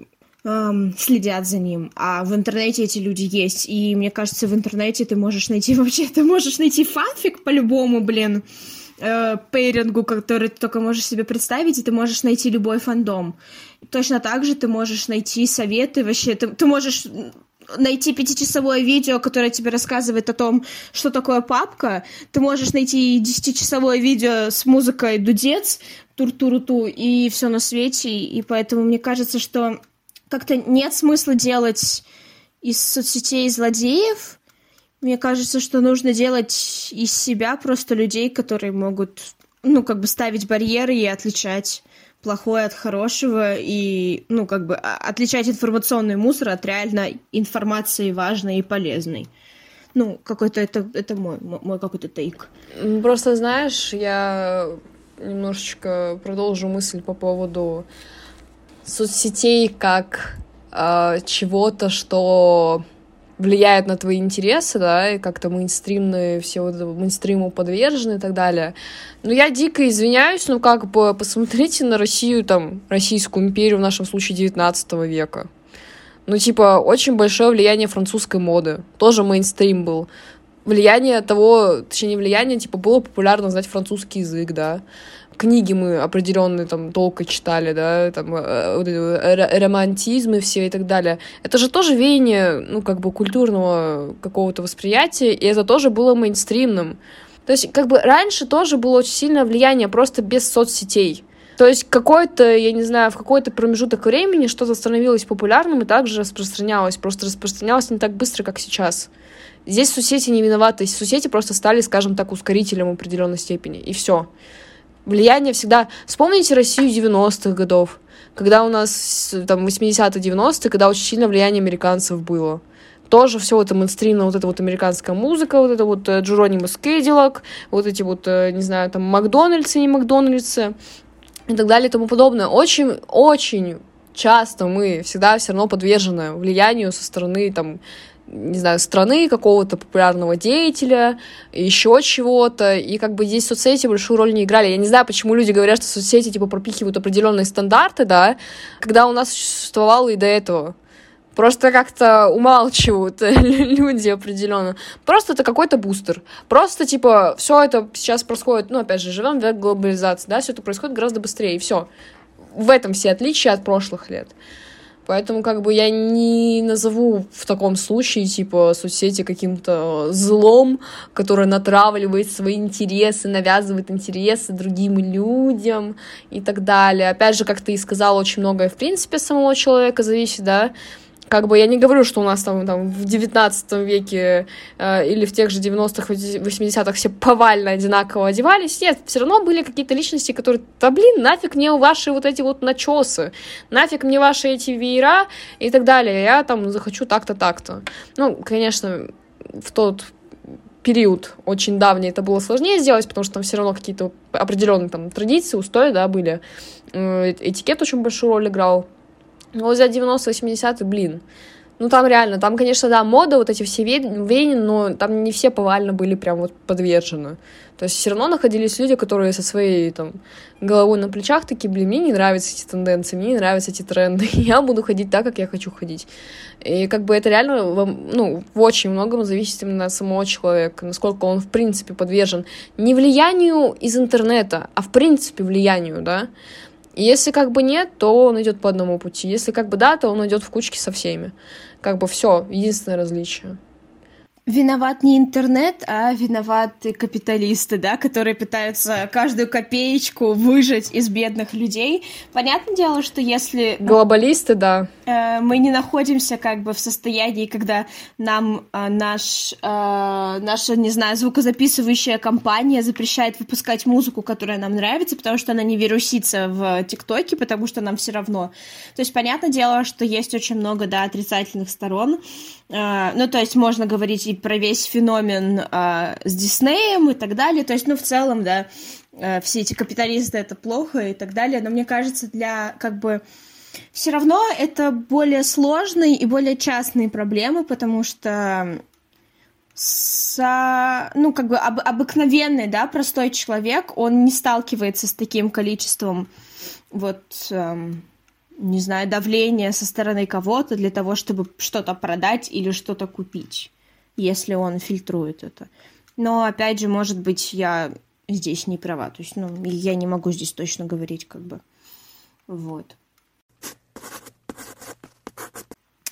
эм, следят за ним, а в интернете эти люди есть, и мне кажется, в интернете ты можешь найти вообще, ты можешь найти фанфик по-любому, блин, э, пейрингу, который ты только можешь себе представить, и ты можешь найти любой фандом. Точно так же ты можешь найти советы, вообще, ты, ты можешь найти пятичасовое видео, которое тебе рассказывает о том, что такое папка. Ты можешь найти десятичасовое видео с музыкой дудец, тур-туру-ту и все на свете. И поэтому мне кажется, что как-то нет смысла делать из соцсетей злодеев. Мне кажется, что нужно делать из себя просто людей, которые могут, ну, как бы ставить барьеры и отличать плохое от хорошего и, ну, как бы отличать информационный мусор от реально информации важной и полезной. Ну, какой-то это, это мой, мой какой-то тейк. Просто, знаешь, я немножечко продолжу мысль по поводу соцсетей как э, чего-то, что влияет на твои интересы, да, и как-то мейнстримные, все вот мейнстриму подвержены и так далее. Но я дико извиняюсь, но как бы посмотрите на Россию, там, Российскую империю, в нашем случае, 19 века. Ну, типа, очень большое влияние французской моды. Тоже мейнстрим был. Влияние того, точнее, не влияние, типа, было популярно знать французский язык, да книги мы определенные там долго читали, да, там э, романтизм и все и так далее. Это же тоже веяние, ну, как бы культурного какого-то восприятия, и это тоже было мейнстримным. То есть, как бы раньше тоже было очень сильное влияние, просто без соцсетей. То есть какой-то, я не знаю, в какой-то промежуток времени что-то становилось популярным и также распространялось. Просто распространялось не так быстро, как сейчас. Здесь соцсети не виноваты. Соцсети просто стали, скажем так, ускорителем в определенной степени. И все влияние всегда... Вспомните Россию 90-х годов, когда у нас, там, 80-90-е, когда очень сильно влияние американцев было. Тоже все это мейнстримно, вот эта вот американская музыка, вот это вот э, Джеронимус Кэдиллак, вот эти вот, э, не знаю, там, Макдональдсы, не Макдональдсы и так далее и тому подобное. Очень, очень часто мы всегда все равно подвержены влиянию со стороны там не знаю, страны, какого-то популярного деятеля, еще чего-то, и как бы здесь соцсети большую роль не играли. Я не знаю, почему люди говорят, что соцсети, типа, пропихивают определенные стандарты, да, когда у нас существовало и до этого. Просто как-то умалчивают люди определенно. Просто это какой-то бустер. Просто, типа, все это сейчас происходит, ну, опять же, живем в век глобализации, да, все это происходит гораздо быстрее, и все. В этом все отличия от прошлых лет. Поэтому как бы я не назову в таком случае, типа, соцсети каким-то злом, которое натравливает свои интересы, навязывает интересы другим людям и так далее. Опять же, как ты и сказал, очень многое в принципе самого человека зависит, да, как бы я не говорю, что у нас там, там в 19 веке э, или в тех же 90-х, 80-х все повально одинаково одевались. Нет, все равно были какие-то личности, которые, да блин, нафиг мне ваши вот эти вот начесы, нафиг мне ваши эти веера и так далее. Я там захочу так-то, так-то. Ну, конечно, в тот период очень давний это было сложнее сделать, потому что там все равно какие-то определенные там традиции, устои, да, были. Э, этикет очень большую роль играл. Но взять 90-80-е, блин, Ну, там реально, там, конечно, да, мода, вот эти все веяния, но там не все повально были прям вот подвержены. То есть все равно находились люди, которые со своей там головой на плечах такие, блин, мне не нравятся эти тенденции, мне не нравятся эти тренды, я буду ходить так, как я хочу ходить. И как бы это реально, ну, в очень многом зависит именно от самого человека, насколько он, в принципе, подвержен не влиянию из интернета, а в принципе влиянию, да. И если как бы нет, то он идет по одному пути. Если как бы да, то он идет в кучке со всеми. Как бы все, единственное различие. Виноват не интернет, а виноваты капиталисты, да, которые пытаются каждую копеечку выжать из бедных людей. Понятное дело, что если... Глобалисты, да. Э, мы не находимся как бы в состоянии, когда нам э, наш, э, наша, не знаю, звукозаписывающая компания запрещает выпускать музыку, которая нам нравится, потому что она не вирусится в ТикТоке, потому что нам все равно. То есть, понятное дело, что есть очень много, да, отрицательных сторон. Э, ну, то есть, можно говорить и про весь феномен а, с Диснеем и так далее. То есть, ну, в целом, да, а, все эти капиталисты это плохо и так далее. Но мне кажется, для как бы все равно это более сложные и более частные проблемы, потому что с, ну, как бы об, обыкновенный, да, простой человек, он не сталкивается с таким количеством вот, эм, не знаю, давления со стороны кого-то для того, чтобы что-то продать или что-то купить если он фильтрует это. Но, опять же, может быть, я здесь не права. То есть, ну, я не могу здесь точно говорить, как бы. Вот.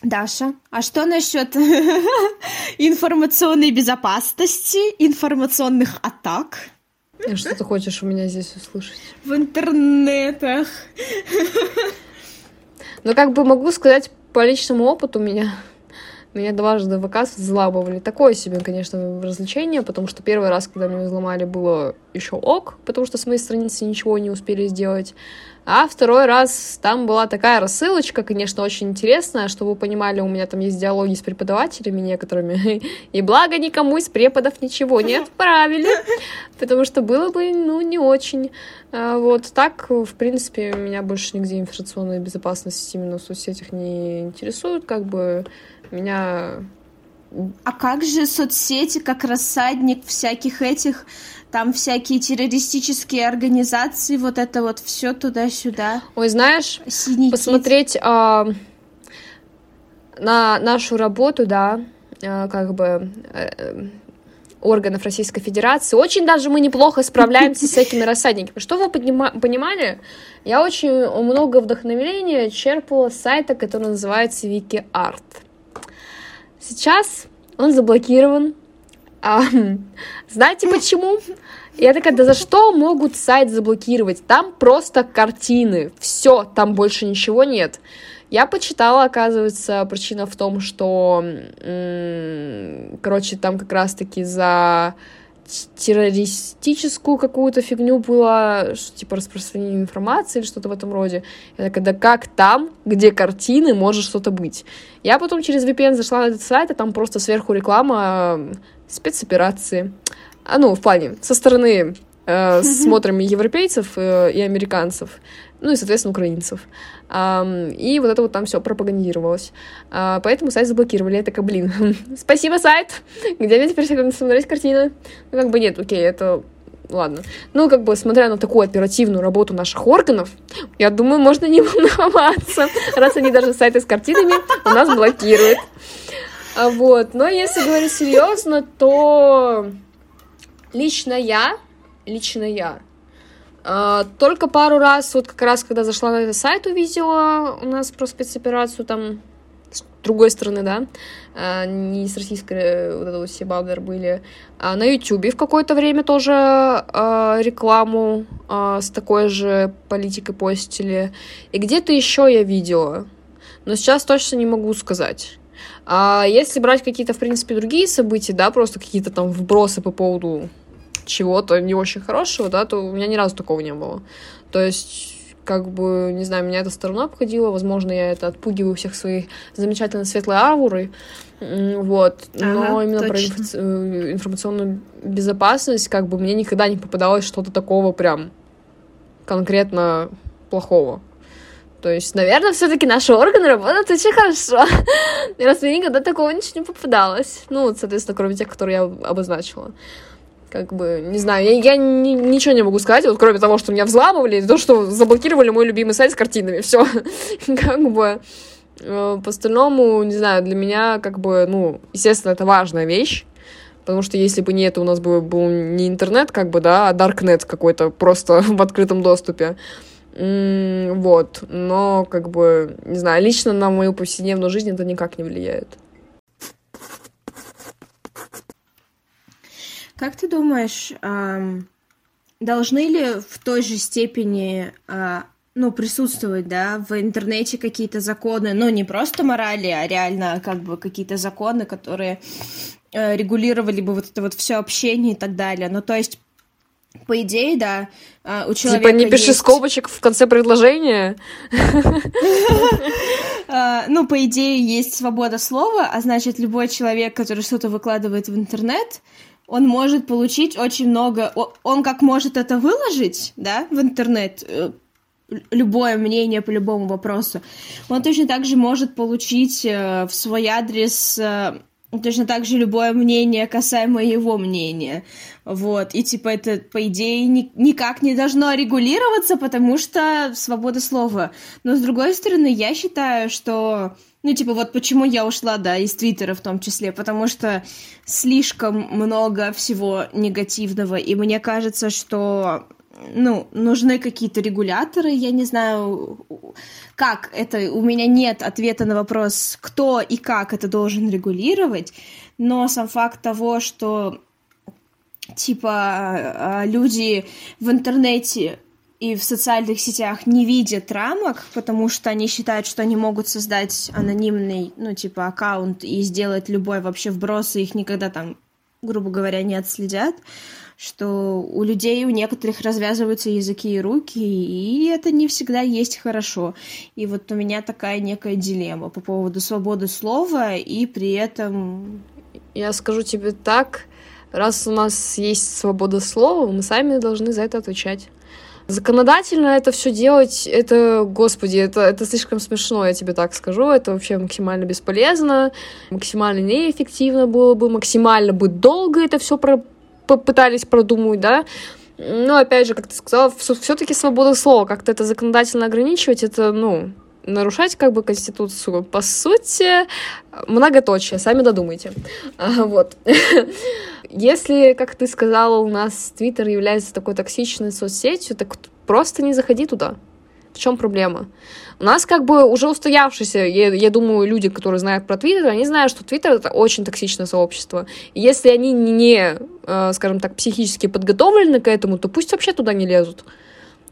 Даша, а что насчет информационной безопасности, информационных атак? А что ты хочешь у меня здесь услышать? В интернетах. Ну, как бы могу сказать по личному опыту меня меня дважды в ВК взламывали. Такое себе, конечно, развлечение, потому что первый раз, когда меня взломали, было еще ок, потому что с моей страницы ничего не успели сделать. А второй раз там была такая рассылочка, конечно, очень интересная, чтобы вы понимали, у меня там есть диалоги с преподавателями некоторыми, и благо никому из преподов ничего не отправили, потому что было бы, ну, не очень. А вот так, в принципе, меня больше нигде информационная безопасность именно в соцсетях не интересует, как бы меня... А как же соцсети, как рассадник всяких этих, там всякие террористические организации, вот это вот все туда-сюда. Ой, знаешь, Синий посмотреть а, на нашу работу, да, а, как бы а, органов Российской Федерации. Очень даже мы неплохо справляемся с этими рассадниками. Что вы понимали? Я очень много вдохновения черпала с сайта, который называется WikiArt. Сейчас он заблокирован. А, знаете почему? Я такая, да за что могут сайт заблокировать? Там просто картины. Все, там больше ничего нет. Я почитала, оказывается, причина в том, что, короче, там как раз-таки за террористическую какую-то фигню было, что, типа распространение информации или что-то в этом роде. Я такая, да как там, где картины, может что-то быть? Я потом через VPN зашла на этот сайт, а там просто сверху реклама спецоперации. А, ну, в плане, со стороны э, смотрим европейцев э, и американцев ну и, соответственно, украинцев. И вот это вот там все пропагандировалось. А, поэтому сайт заблокировали. Я такая, блин, спасибо, сайт! Где мне теперь смотреть картины? Ну, как бы нет, окей, это ладно. Ну, как бы, смотря на такую оперативную работу наших органов, я думаю, можно не волноваться, раз они даже сайты с картинами у нас блокируют. А вот, но если говорить серьезно, то лично я, лично я а, только пару раз, вот как раз, когда зашла на этот сайт, увидела у нас про спецоперацию там с другой стороны, да, а, не с российской, э, вот это вот все бабдер были. А на Ютубе в какое-то время тоже рекламу с такой же политикой постили. И где-то еще я видела, но сейчас точно не могу сказать. А если брать какие-то, в принципе, другие события, да, просто какие-то там вбросы по поводу чего-то не очень хорошего, да, то у меня ни разу такого не было. То есть как бы, не знаю, меня эта сторона обходила, возможно, я это отпугиваю всех своей замечательной светлой аурой, вот, но ага, именно точно. про э, информационную безопасность, как бы, мне никогда не попадалось что-то такого прям конкретно плохого. То есть, наверное, все-таки наши органы работают очень хорошо. И раз мне никогда такого ничего не попадалось. Ну, соответственно, кроме тех, которые я обозначила. Как бы, не знаю, я, я ни, ничего не могу сказать, вот кроме того, что меня взламывали, то, что заблокировали мой любимый сайт с картинами. Все. Как бы. Э, по остальному, не знаю, для меня, как бы, ну, естественно, это важная вещь. Потому что если бы не это, у нас бы был не интернет, как бы, да, а даркнет какой-то просто в открытом доступе. Вот. Но, как бы, не знаю, лично на мою повседневную жизнь это никак не влияет. Как ты думаешь, должны ли в той же степени а, ну, присутствовать, да, в интернете какие-то законы, ну, не просто морали, а реально как бы какие-то законы, которые э, регулировали бы вот это вот все общение и так далее. Ну, то есть по идее, да, э, у человека Типа не пиши есть... скобочек в конце предложения? Э, ну, по идее, есть свобода слова, а значит, любой человек, который что-то выкладывает в интернет, он может получить очень много... Он как может это выложить, да, в интернет, э, любое мнение по любому вопросу, он точно так же может получить э, в свой адрес э, точно так же любое мнение касаемо его мнения. Вот. И типа это, по идее, ни, никак не должно регулироваться, потому что свобода слова. Но с другой стороны, я считаю, что ну, типа, вот почему я ушла, да, из Твиттера в том числе, потому что слишком много всего негативного, и мне кажется, что ну, нужны какие-то регуляторы, я не знаю, как это, у меня нет ответа на вопрос, кто и как это должен регулировать, но сам факт того, что типа а, люди в интернете и в социальных сетях не видят рамок, потому что они считают, что они могут создать анонимный, ну, типа, аккаунт и сделать любой вообще вброс, и их никогда там, грубо говоря, не отследят что у людей, у некоторых развязываются языки и руки, и это не всегда есть хорошо. И вот у меня такая некая дилемма по поводу свободы слова, и при этом... Я скажу тебе так, раз у нас есть свобода слова, мы сами должны за это отвечать. Законодательно это все делать, это, господи, это, это слишком смешно, я тебе так скажу. Это вообще максимально бесполезно, максимально неэффективно было бы, максимально бы долго это все про попытались продумать, да, но, опять же, как ты сказала, все-таки свобода слова, как-то это законодательно ограничивать, это, ну, нарушать как бы Конституцию. По сути, многоточие, сами додумайте. А, вот. Если, как ты сказала, у нас Твиттер является такой токсичной соцсетью, так просто не заходи туда. В чем проблема? У нас как бы уже устоявшиеся, я, я думаю, люди, которые знают про Твиттер, они знают, что Твиттер это очень токсичное сообщество. И если они не, э, скажем так, психически подготовлены к этому, то пусть вообще туда не лезут.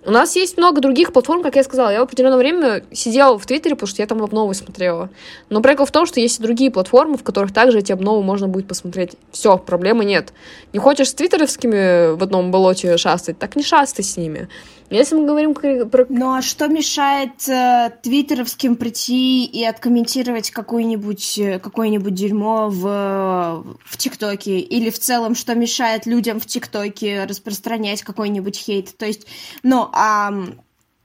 У нас есть много других платформ, как я сказала. Я в определенное время сидела в Твиттере, потому что я там обновы смотрела. Но прикол в том, что есть и другие платформы, в которых также эти обновы можно будет посмотреть. Все, проблемы нет. Не хочешь с твиттеровскими в одном болоте шастать, так не шастай с ними. Если мы говорим про... Ну а что мешает э, твиттеровским прийти и откомментировать какое-нибудь э, какое-нибудь дерьмо в, в ТикТоке? Или в целом, что мешает людям в ТикТоке распространять какой-нибудь хейт? То есть, ну, а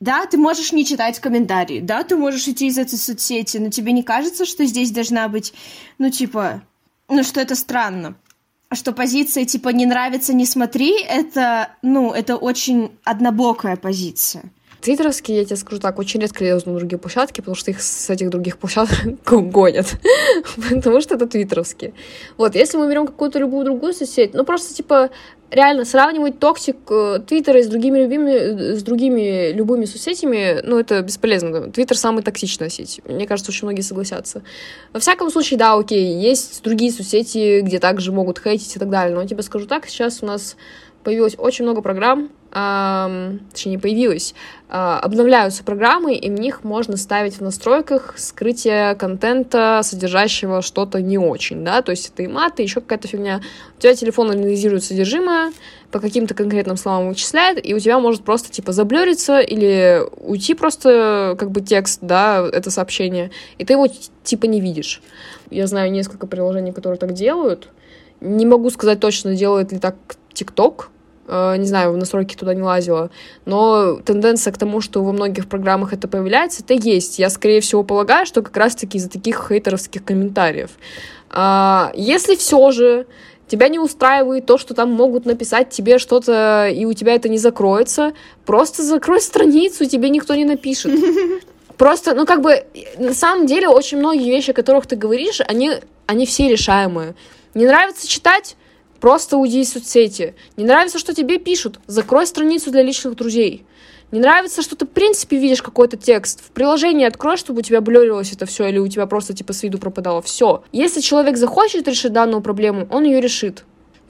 да, ты можешь не читать комментарии, да, ты можешь идти из этой соцсети, но тебе не кажется, что здесь должна быть, ну, типа, ну, что это странно? Что позиция типа не нравится, не смотри, это, ну, это очень однобокая позиция. Твиттеровские, я тебе скажу так, очень редко лезут на другие площадки, потому что их с этих других площадок гонят. потому что это твиттеровские. Вот, если мы берем какую-то любую другую соцсеть, ну просто типа реально сравнивать toxic э, Твиттера с другими любыми, э, с другими любыми соцсетями, ну, это бесполезно. Твиттер самая токсичная сеть. Мне кажется, очень многие согласятся. Во всяком случае, да, окей, есть другие соцсети, где также могут хейтить и так далее. Но я тебе скажу так, сейчас у нас появилось очень много программ, э, точнее, не появилось, э, обновляются программы, и в них можно ставить в настройках скрытие контента, содержащего что-то не очень, да, то есть это и маты, еще какая-то фигня. У тебя телефон анализирует содержимое, по каким-то конкретным словам вычисляет, и у тебя может просто, типа, заблериться или уйти просто, как бы, текст, да, это сообщение, и ты его, типа, не видишь. Я знаю несколько приложений, которые так делают. Не могу сказать точно, делает ли так ТикТок, Э, не знаю, в настройки туда не лазила, но тенденция к тому, что во многих программах это появляется, это есть. Я, скорее всего, полагаю, что как раз-таки из-за таких хейтеровских комментариев. А, если все же тебя не устраивает то, что там могут написать тебе что-то, и у тебя это не закроется, просто закрой страницу, тебе никто не напишет. Просто, ну, как бы, на самом деле, очень многие вещи, о которых ты говоришь, они, они все решаемые. Не нравится читать? Просто уйди из соцсети. Не нравится, что тебе пишут? Закрой страницу для личных друзей. Не нравится, что ты, в принципе, видишь какой-то текст. В приложении открой, чтобы у тебя блерилось это все, или у тебя просто, типа, с виду пропадало. Все. Если человек захочет решить данную проблему, он ее решит.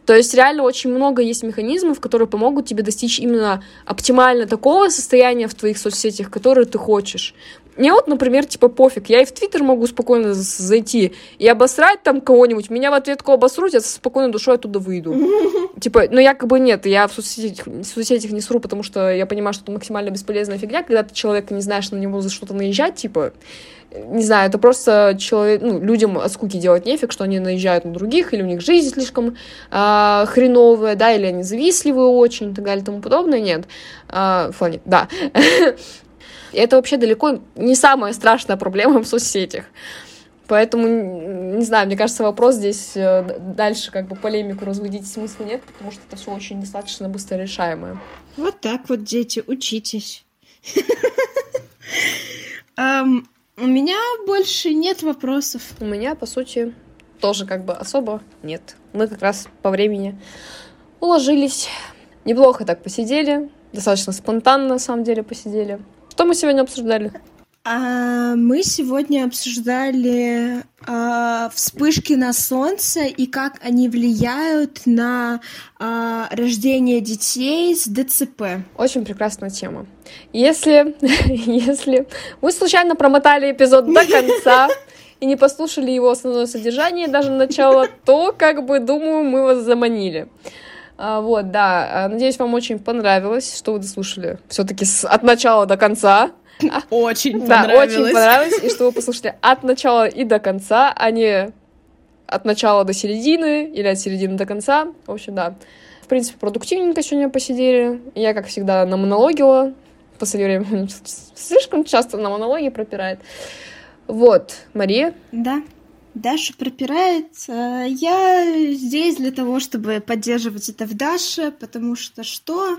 То есть реально очень много есть механизмов, которые помогут тебе достичь именно оптимально такого состояния в твоих соцсетях, которое ты хочешь. Мне вот, например, типа пофиг, я и в Твиттер могу спокойно зайти и обосрать там кого-нибудь, меня в ответку обосрут, я со спокойной душой оттуда выйду. Типа, ну якобы нет, я в соцсетях, в соцсетях не сру, потому что я понимаю, что это максимально бесполезная фигня, когда ты человека не знаешь, на него за что-то наезжать, типа, не знаю, это просто человек, ну, людям от скуки делать нефиг, что они наезжают на других, или у них жизнь слишком э, хреновая, да, или они завистливые очень, и так далее, и тому подобное, нет. Э, в плане, да. И это вообще далеко не самая страшная проблема в соцсетях. Поэтому, не знаю, мне кажется, вопрос здесь э, дальше как бы полемику разводить смысла нет, потому что это все очень достаточно быстро решаемое. Вот так вот, дети, учитесь. У меня больше нет вопросов. У меня, по сути, тоже как бы особо нет. Мы как раз по времени уложились. Неплохо так посидели. Достаточно спонтанно, на самом деле, посидели. Что мы сегодня обсуждали? А, мы сегодня обсуждали а, вспышки на солнце и как они влияют на а, рождение детей с ДЦП. Очень прекрасная тема. Если, если вы случайно промотали эпизод до конца и не послушали его основное содержание, даже начало, то, как бы, думаю, мы вас заманили. А, вот, да. А, надеюсь, вам очень понравилось, что вы дослушали все-таки от начала до конца. Очень понравилось. Да, очень понравилось, и что вы послушали от начала и до конца, а не от начала до середины или от середины до конца. В общем, да. В принципе, продуктивненько сегодня посидели. Я, как всегда, на монологила. В последнее время слишком часто на монологе пропирает. Вот, Мария. Да. Даша пропирает. Э, я здесь для того, чтобы поддерживать это в Даше, потому что что?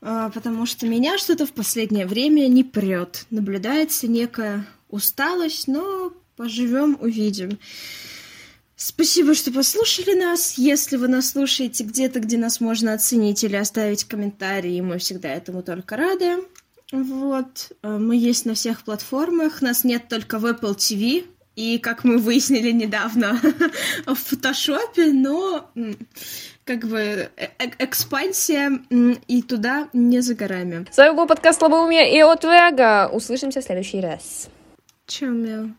Э, потому что меня что-то в последнее время не прет. Наблюдается некая усталость, но поживем, увидим. Спасибо, что послушали нас. Если вы нас слушаете где-то, где нас можно оценить или оставить комментарии, мы всегда этому только рады. Вот. Э, мы есть на всех платформах. Нас нет только в Apple TV, и, как мы выяснили недавно, в фотошопе, но как бы э, э экспансия и туда не за горами. С вами был подкаст Слабоумия и от Вега. Услышимся в следующий раз. Чао, мяу.